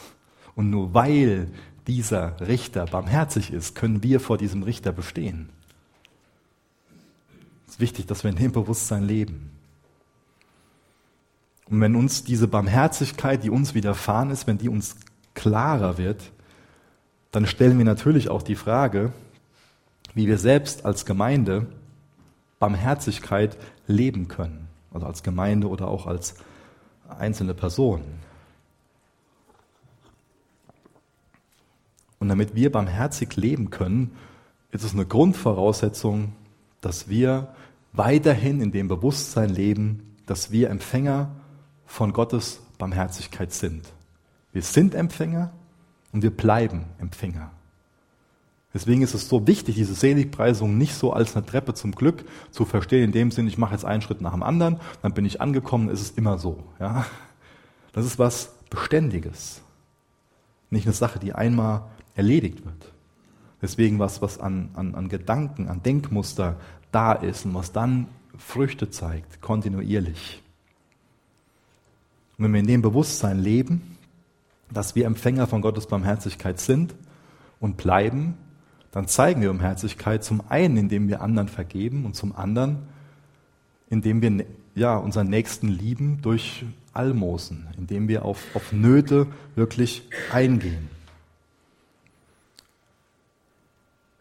Und nur weil dieser Richter barmherzig ist, können wir vor diesem Richter bestehen ist wichtig, dass wir in dem Bewusstsein leben. Und wenn uns diese Barmherzigkeit, die uns widerfahren ist, wenn die uns klarer wird, dann stellen wir natürlich auch die Frage, wie wir selbst als Gemeinde Barmherzigkeit leben können. Also als Gemeinde oder auch als einzelne Person. Und damit wir barmherzig leben können, ist es eine Grundvoraussetzung, dass wir weiterhin in dem Bewusstsein leben, dass wir Empfänger von Gottes Barmherzigkeit sind. Wir sind Empfänger und wir bleiben Empfänger. Deswegen ist es so wichtig, diese Seligpreisung nicht so als eine Treppe zum Glück zu verstehen, in dem Sinn, ich mache jetzt einen Schritt nach dem anderen, dann bin ich angekommen, ist es immer so. Ja? Das ist was Beständiges. Nicht eine Sache, die einmal erledigt wird. Deswegen was, was an, an, an Gedanken, an Denkmuster da ist und was dann Früchte zeigt, kontinuierlich. Und wenn wir in dem Bewusstsein leben, dass wir Empfänger von Gottes Barmherzigkeit sind und bleiben, dann zeigen wir Barmherzigkeit zum einen, indem wir anderen vergeben und zum anderen, indem wir ja, unseren Nächsten lieben durch Almosen, indem wir auf, auf Nöte wirklich eingehen.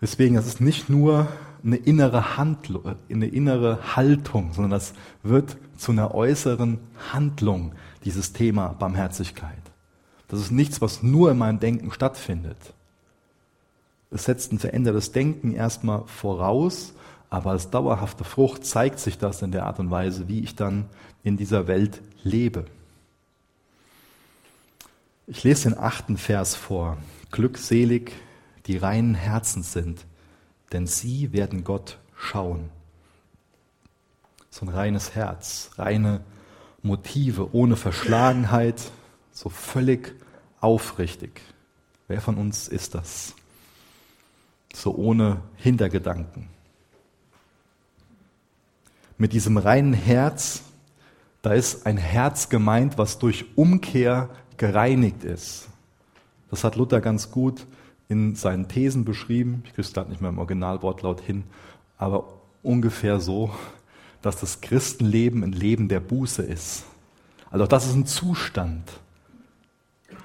Deswegen, das ist nicht nur eine innere Handlung, eine innere Haltung, sondern das wird zu einer äußeren Handlung, dieses Thema Barmherzigkeit. Das ist nichts, was nur in meinem Denken stattfindet. Es setzt ein verändertes Denken erstmal voraus, aber als dauerhafte Frucht zeigt sich das in der Art und Weise, wie ich dann in dieser Welt lebe. Ich lese den achten Vers vor. Glückselig, die reinen Herzens sind, denn sie werden Gott schauen. So ein reines Herz, reine Motive, ohne Verschlagenheit, so völlig aufrichtig. Wer von uns ist das? So ohne Hintergedanken. Mit diesem reinen Herz, da ist ein Herz gemeint, was durch Umkehr gereinigt ist. Das hat Luther ganz gut in seinen Thesen beschrieben. Ich kriege es gerade nicht mehr im Originalwortlaut hin, aber ungefähr so, dass das Christenleben ein Leben der Buße ist. Also das ist ein Zustand.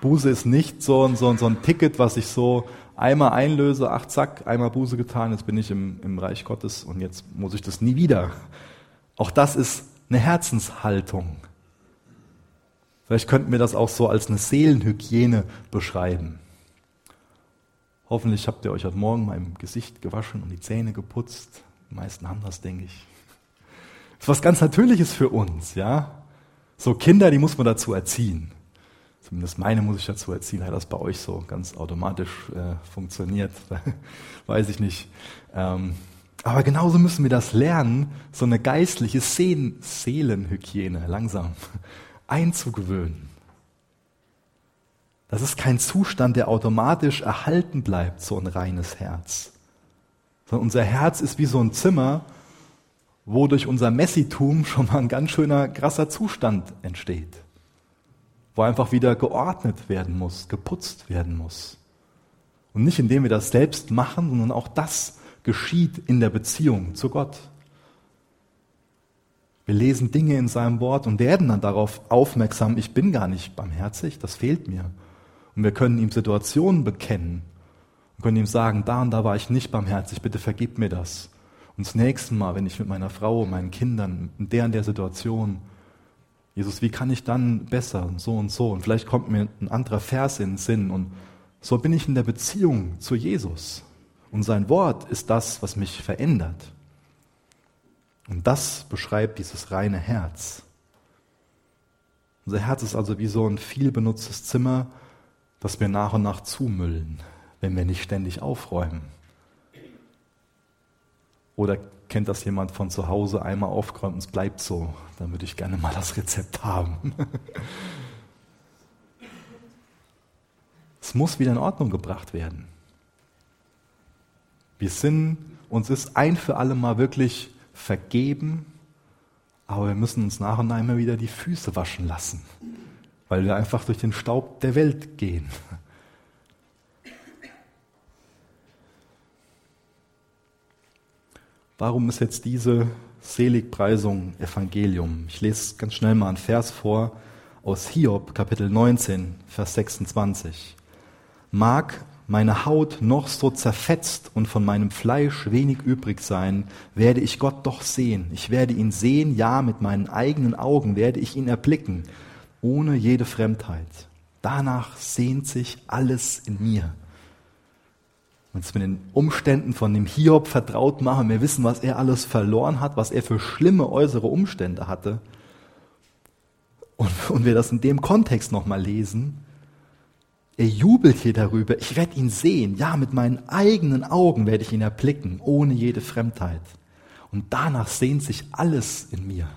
Buße ist nicht so ein, so, so ein Ticket, was ich so einmal einlöse, ach zack, einmal Buße getan, jetzt bin ich im, im Reich Gottes und jetzt muss ich das nie wieder. Auch das ist eine Herzenshaltung. Vielleicht könnten wir das auch so als eine Seelenhygiene beschreiben. Hoffentlich habt ihr euch heute Morgen im Gesicht gewaschen und die Zähne geputzt. Die meisten haben das, denke ich. Das ist was ganz Natürliches für uns, ja. So Kinder, die muss man dazu erziehen. Zumindest meine muss ich dazu erziehen. Hat das bei euch so ganz automatisch äh, funktioniert? Weiß ich nicht. Ähm, aber genauso müssen wir das lernen, so eine geistliche Seelenhygiene langsam einzugewöhnen. Das ist kein Zustand, der automatisch erhalten bleibt, so ein reines Herz. Sondern unser Herz ist wie so ein Zimmer, wo durch unser Messitum schon mal ein ganz schöner, krasser Zustand entsteht. Wo einfach wieder geordnet werden muss, geputzt werden muss. Und nicht indem wir das selbst machen, sondern auch das geschieht in der Beziehung zu Gott. Wir lesen Dinge in seinem Wort und werden dann darauf aufmerksam, ich bin gar nicht barmherzig, das fehlt mir. Und wir können ihm Situationen bekennen und können ihm sagen, da und da war ich nicht barmherzig, bitte vergib mir das. Und das nächste Mal, wenn ich mit meiner Frau, meinen Kindern, in der und der Situation, Jesus, wie kann ich dann besser und so und so? Und vielleicht kommt mir ein anderer Vers in den Sinn und so bin ich in der Beziehung zu Jesus. Und sein Wort ist das, was mich verändert. Und das beschreibt dieses reine Herz. Unser Herz ist also wie so ein viel benutztes Zimmer, das wir nach und nach zumüllen, wenn wir nicht ständig aufräumen. Oder kennt das jemand von zu Hause einmal aufgeräumt und es bleibt so? Dann würde ich gerne mal das Rezept haben. es muss wieder in Ordnung gebracht werden. Wir sind, uns ist ein für alle Mal wirklich vergeben, aber wir müssen uns nach und nach immer wieder die Füße waschen lassen, weil wir einfach durch den Staub der Welt gehen. Warum ist jetzt diese Seligpreisung Evangelium? Ich lese ganz schnell mal einen Vers vor aus Hiob, Kapitel 19, Vers 26. Mag meine Haut noch so zerfetzt und von meinem Fleisch wenig übrig sein, werde ich Gott doch sehen. Ich werde ihn sehen, ja, mit meinen eigenen Augen werde ich ihn erblicken, ohne jede Fremdheit. Danach sehnt sich alles in mir. Uns mit den Umständen von dem Hiob vertraut machen, wir wissen, was er alles verloren hat, was er für schlimme äußere Umstände hatte. Und, und wir das in dem Kontext nochmal lesen, er jubelt hier darüber, ich werde ihn sehen, ja, mit meinen eigenen Augen werde ich ihn erblicken, ohne jede Fremdheit. Und danach sehnt sich alles in mir.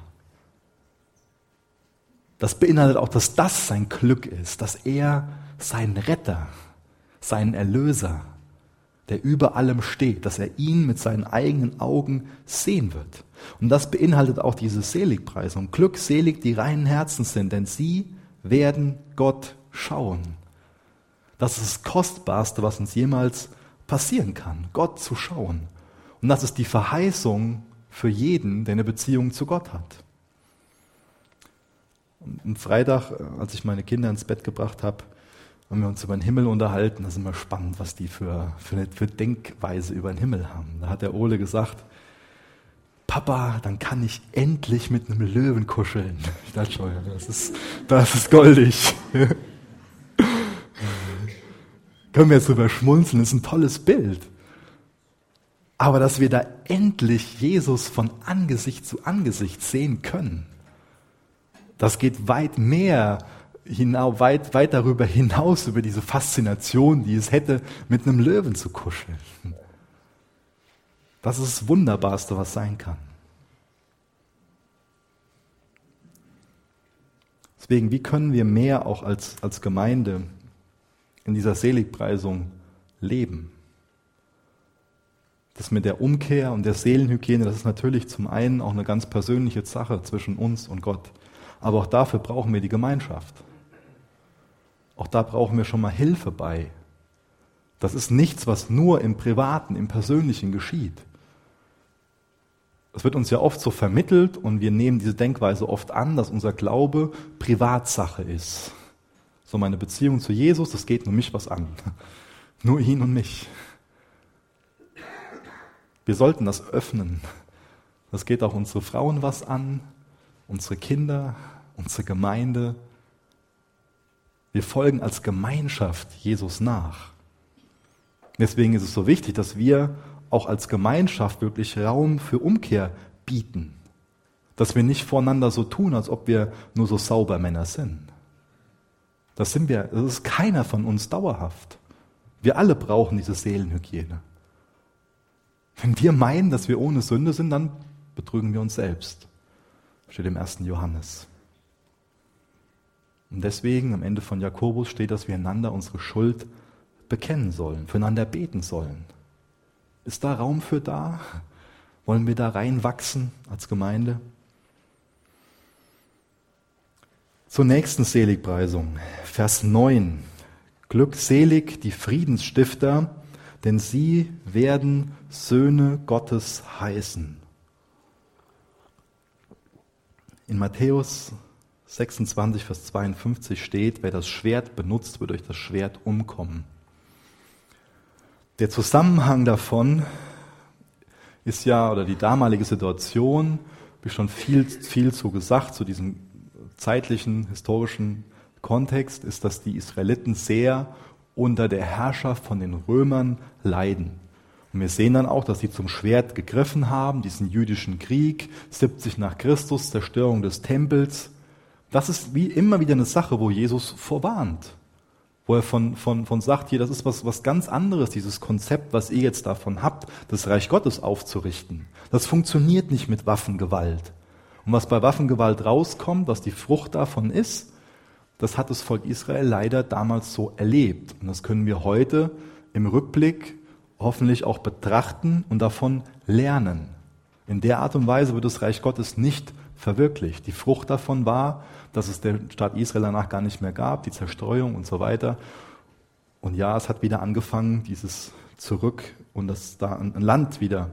Das beinhaltet auch, dass das sein Glück ist, dass er sein Retter, sein Erlöser, der über allem steht, dass er ihn mit seinen eigenen Augen sehen wird. Und das beinhaltet auch diese Seligpreisung. Glückselig die reinen Herzen sind, denn sie werden Gott schauen. Das ist das Kostbarste, was uns jemals passieren kann, Gott zu schauen. Und das ist die Verheißung für jeden, der eine Beziehung zu Gott hat. Am Freitag, äh, als ich meine Kinder ins Bett gebracht habe, haben wir uns über den Himmel unterhalten. Das ist immer spannend, was die für, für eine für Denkweise über den Himmel haben. Da hat der Ole gesagt, Papa, dann kann ich endlich mit einem Löwen kuscheln. Ich dachte schon, das ist, das ist goldig. Können wir jetzt drüber schmunzeln, das ist ein tolles Bild. Aber dass wir da endlich Jesus von Angesicht zu Angesicht sehen können, das geht weit mehr hinaus, weit, weit darüber hinaus, über diese Faszination, die es hätte, mit einem Löwen zu kuscheln. Das ist das Wunderbarste, was sein kann. Deswegen, wie können wir mehr auch als, als Gemeinde in dieser Seligpreisung leben? Das mit der Umkehr und der Seelenhygiene, das ist natürlich zum einen auch eine ganz persönliche Sache zwischen uns und Gott. Aber auch dafür brauchen wir die Gemeinschaft. Auch da brauchen wir schon mal Hilfe bei. Das ist nichts, was nur im Privaten, im Persönlichen geschieht. Es wird uns ja oft so vermittelt und wir nehmen diese Denkweise oft an, dass unser Glaube Privatsache ist. So meine Beziehung zu Jesus, das geht nur mich was an. Nur ihn und mich. Wir sollten das öffnen. Das geht auch unsere Frauen was an, unsere Kinder, unsere Gemeinde, wir folgen als Gemeinschaft Jesus nach. Deswegen ist es so wichtig, dass wir auch als Gemeinschaft wirklich Raum für Umkehr bieten. Dass wir nicht voreinander so tun, als ob wir nur so sauber Männer sind. Das sind wir, das ist keiner von uns dauerhaft. Wir alle brauchen diese Seelenhygiene. Wenn wir meinen, dass wir ohne Sünde sind, dann betrügen wir uns selbst. Steht im ersten Johannes. Und deswegen am Ende von Jakobus steht, dass wir einander unsere Schuld bekennen sollen, füreinander beten sollen. Ist da Raum für da? Wollen wir da reinwachsen als Gemeinde? Zur nächsten Seligpreisung, Vers 9. Glückselig die Friedensstifter, denn sie werden Söhne Gottes heißen. In Matthäus 26, Vers 52 steht, wer das Schwert benutzt, wird durch das Schwert umkommen. Der Zusammenhang davon ist ja, oder die damalige Situation, ich schon viel, viel zu gesagt, zu diesem zeitlichen, historischen Kontext, ist, dass die Israeliten sehr unter der Herrschaft von den Römern leiden. Und wir sehen dann auch, dass sie zum Schwert gegriffen haben, diesen jüdischen Krieg, 70 nach Christus, Zerstörung des Tempels, das ist wie immer wieder eine Sache, wo Jesus vorwarnt. Wo er von, von, von sagt, hier, das ist was, was ganz anderes, dieses Konzept, was ihr jetzt davon habt, das Reich Gottes aufzurichten. Das funktioniert nicht mit Waffengewalt. Und was bei Waffengewalt rauskommt, was die Frucht davon ist, das hat das Volk Israel leider damals so erlebt. Und das können wir heute im Rückblick hoffentlich auch betrachten und davon lernen. In der Art und Weise wird das Reich Gottes nicht verwirklicht. Die Frucht davon war, dass es den Staat Israel danach gar nicht mehr gab, die Zerstreuung und so weiter. Und ja, es hat wieder angefangen, dieses Zurück und dass da ein Land wieder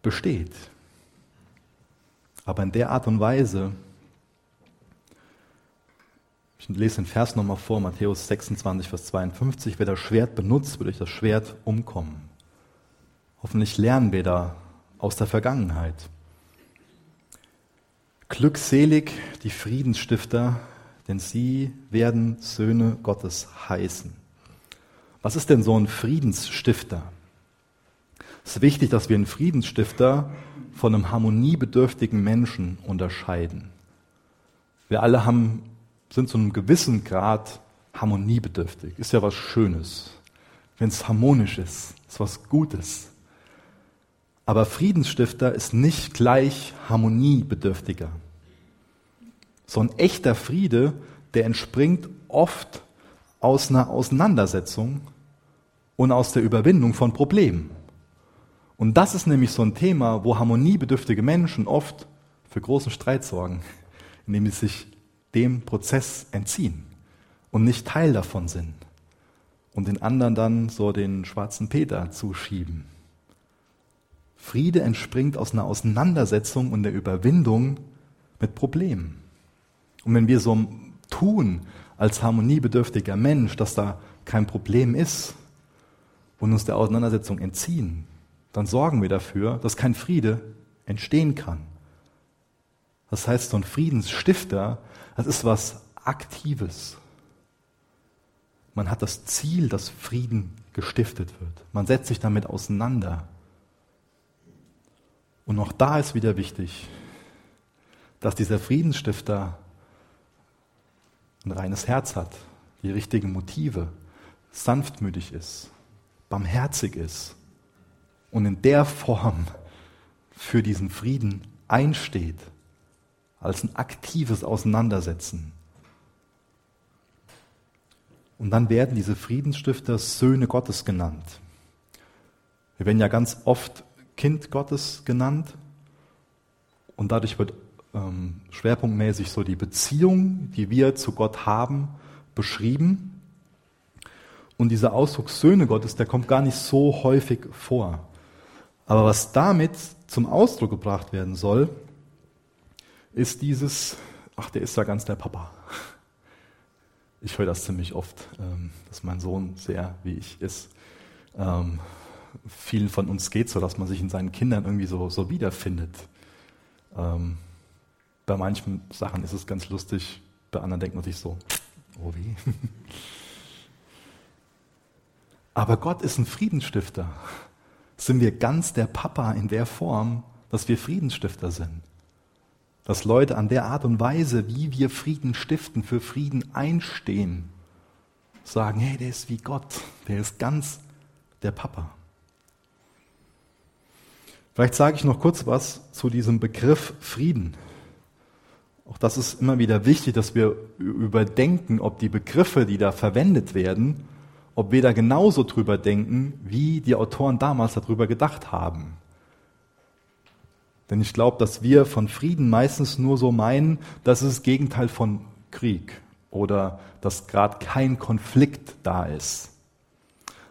besteht. Aber in der Art und Weise, ich lese den Vers nochmal vor, Matthäus 26, Vers 52, wer das Schwert benutzt, wird durch das Schwert umkommen. Hoffentlich lernen wir da aus der Vergangenheit. Glückselig die Friedensstifter, denn sie werden Söhne Gottes heißen. Was ist denn so ein Friedensstifter? Es ist wichtig, dass wir einen Friedensstifter von einem harmoniebedürftigen Menschen unterscheiden. Wir alle haben, sind zu einem gewissen Grad harmoniebedürftig. Ist ja was Schönes. Wenn es harmonisch ist, ist was Gutes. Aber Friedensstifter ist nicht gleich harmoniebedürftiger. So ein echter Friede, der entspringt oft aus einer Auseinandersetzung und aus der Überwindung von Problemen. Und das ist nämlich so ein Thema, wo harmoniebedürftige Menschen oft für großen Streit sorgen, indem sie sich dem Prozess entziehen und nicht Teil davon sind. und den anderen dann so den schwarzen Peter zuschieben. Friede entspringt aus einer Auseinandersetzung und der Überwindung mit Problemen. Und wenn wir so tun als harmoniebedürftiger Mensch, dass da kein Problem ist und uns der Auseinandersetzung entziehen, dann sorgen wir dafür, dass kein Friede entstehen kann. Das heißt, so ein Friedensstifter, das ist was Aktives. Man hat das Ziel, dass Frieden gestiftet wird. Man setzt sich damit auseinander. Und auch da ist wieder wichtig, dass dieser Friedensstifter ein reines Herz hat, die richtigen Motive, sanftmütig ist, barmherzig ist und in der Form für diesen Frieden einsteht, als ein aktives Auseinandersetzen. Und dann werden diese Friedensstifter Söhne Gottes genannt. Wir werden ja ganz oft Kind Gottes genannt und dadurch wird ähm, schwerpunktmäßig so die Beziehung, die wir zu Gott haben, beschrieben. Und dieser Ausdruck Söhne Gottes, der kommt gar nicht so häufig vor. Aber was damit zum Ausdruck gebracht werden soll, ist dieses, ach, der ist ja ganz der Papa. Ich höre das ziemlich oft, ähm, dass mein Sohn sehr wie ich ist. Ähm, vielen von uns geht so, dass man sich in seinen Kindern irgendwie so, so wiederfindet. Bei manchen Sachen ist es ganz lustig, bei anderen denkt man sich so, oh wie. Aber Gott ist ein Friedensstifter. Sind wir ganz der Papa in der Form, dass wir Friedensstifter sind? Dass Leute an der Art und Weise, wie wir Frieden stiften, für Frieden einstehen, sagen, hey, der ist wie Gott, der ist ganz der Papa. Vielleicht sage ich noch kurz was zu diesem Begriff Frieden. Auch das ist immer wieder wichtig, dass wir überdenken, ob die Begriffe, die da verwendet werden, ob wir da genauso drüber denken, wie die Autoren damals darüber gedacht haben. Denn ich glaube, dass wir von Frieden meistens nur so meinen, das ist das Gegenteil von Krieg oder dass gerade kein Konflikt da ist.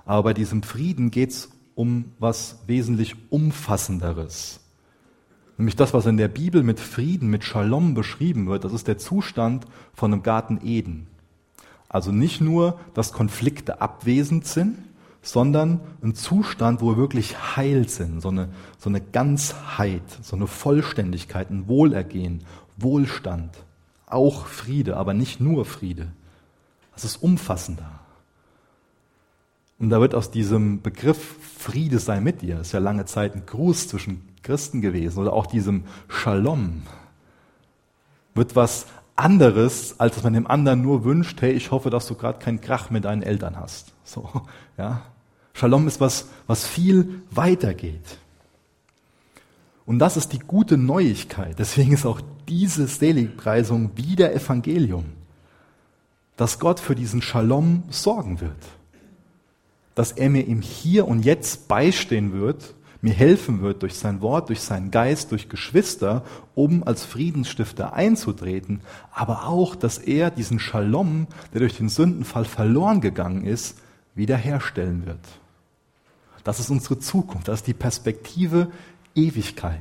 Aber bei diesem Frieden geht es um was wesentlich Umfassenderes. Nämlich das, was in der Bibel mit Frieden, mit Shalom beschrieben wird, das ist der Zustand von einem Garten Eden. Also nicht nur, dass Konflikte abwesend sind, sondern ein Zustand, wo wir wirklich heil sind, so eine, so eine Ganzheit, so eine Vollständigkeit, ein Wohlergehen, Wohlstand, auch Friede, aber nicht nur Friede. Das ist umfassender. Und da wird aus diesem Begriff Friede sei mit dir, ist ja lange Zeit ein Gruß zwischen Christen gewesen oder auch diesem Shalom wird was anderes, als dass man dem anderen nur wünscht, hey, ich hoffe, dass du gerade keinen Krach mit deinen Eltern hast. So, ja. Shalom ist was, was viel weiter geht. Und das ist die gute Neuigkeit. Deswegen ist auch diese Seligpreisung wieder Evangelium. Dass Gott für diesen Shalom sorgen wird. Dass er mir im Hier und Jetzt beistehen wird mir helfen wird durch sein Wort, durch seinen Geist, durch Geschwister, um als Friedensstifter einzutreten, aber auch, dass er diesen Shalom, der durch den Sündenfall verloren gegangen ist, wiederherstellen wird. Das ist unsere Zukunft, das ist die Perspektive Ewigkeit.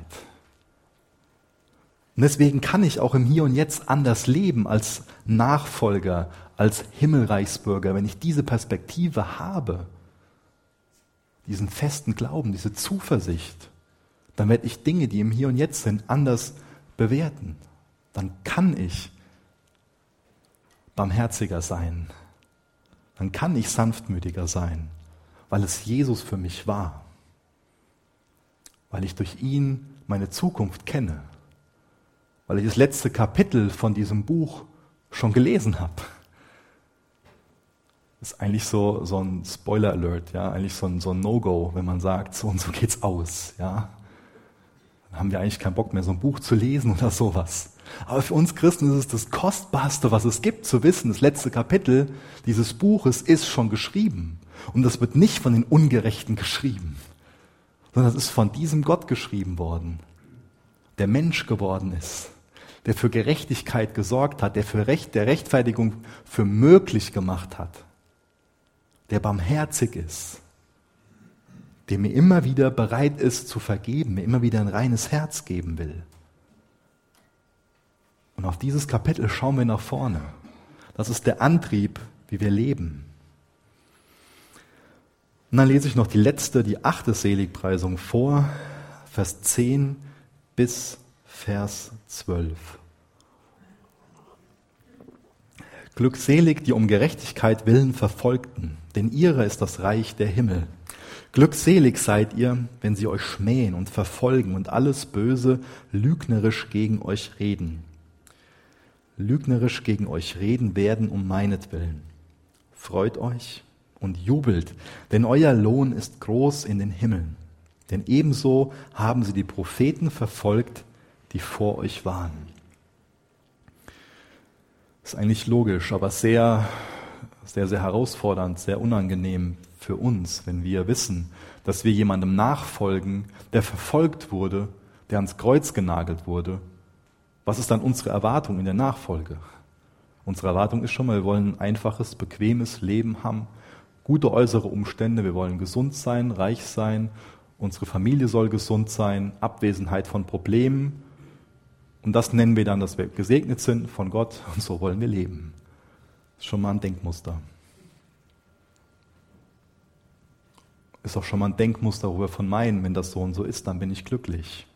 Und deswegen kann ich auch im Hier und Jetzt anders leben als Nachfolger, als Himmelreichsbürger, wenn ich diese Perspektive habe diesen festen Glauben, diese Zuversicht, dann werde ich Dinge, die im Hier und Jetzt sind, anders bewerten. Dann kann ich barmherziger sein. Dann kann ich sanftmütiger sein, weil es Jesus für mich war. Weil ich durch ihn meine Zukunft kenne. Weil ich das letzte Kapitel von diesem Buch schon gelesen habe ist eigentlich so, so ein Spoiler Alert, ja, eigentlich so ein, so ein No-Go, wenn man sagt, so und so geht's aus, ja. Dann haben wir eigentlich keinen Bock mehr, so ein Buch zu lesen oder sowas. Aber für uns Christen ist es das Kostbarste, was es gibt, zu wissen, das letzte Kapitel dieses Buches ist schon geschrieben. Und das wird nicht von den Ungerechten geschrieben, sondern es ist von diesem Gott geschrieben worden, der Mensch geworden ist, der für Gerechtigkeit gesorgt hat, der für Recht, der Rechtfertigung für möglich gemacht hat der barmherzig ist, der mir immer wieder bereit ist zu vergeben, mir immer wieder ein reines Herz geben will. Und auf dieses Kapitel schauen wir nach vorne. Das ist der Antrieb, wie wir leben. Und dann lese ich noch die letzte, die achte Seligpreisung vor, Vers 10 bis Vers 12. Glückselig, die um Gerechtigkeit willen verfolgten, denn ihre ist das Reich der Himmel. Glückselig seid ihr, wenn sie euch schmähen und verfolgen und alles Böse lügnerisch gegen euch reden. Lügnerisch gegen euch reden werden um meinetwillen. Freut euch und jubelt, denn euer Lohn ist groß in den Himmeln. Denn ebenso haben sie die Propheten verfolgt, die vor euch waren. Ist eigentlich logisch, aber sehr, sehr, sehr herausfordernd, sehr unangenehm für uns, wenn wir wissen, dass wir jemandem nachfolgen, der verfolgt wurde, der ans Kreuz genagelt wurde. Was ist dann unsere Erwartung in der Nachfolge? Unsere Erwartung ist schon mal, wir wollen ein einfaches, bequemes Leben haben, gute äußere Umstände, wir wollen gesund sein, reich sein, unsere Familie soll gesund sein, Abwesenheit von Problemen. Und das nennen wir dann, dass wir gesegnet sind von Gott und so wollen wir leben. Ist schon mal ein Denkmuster. Ist auch schon mal ein Denkmuster, wo wir von meinen, wenn das so und so ist, dann bin ich glücklich.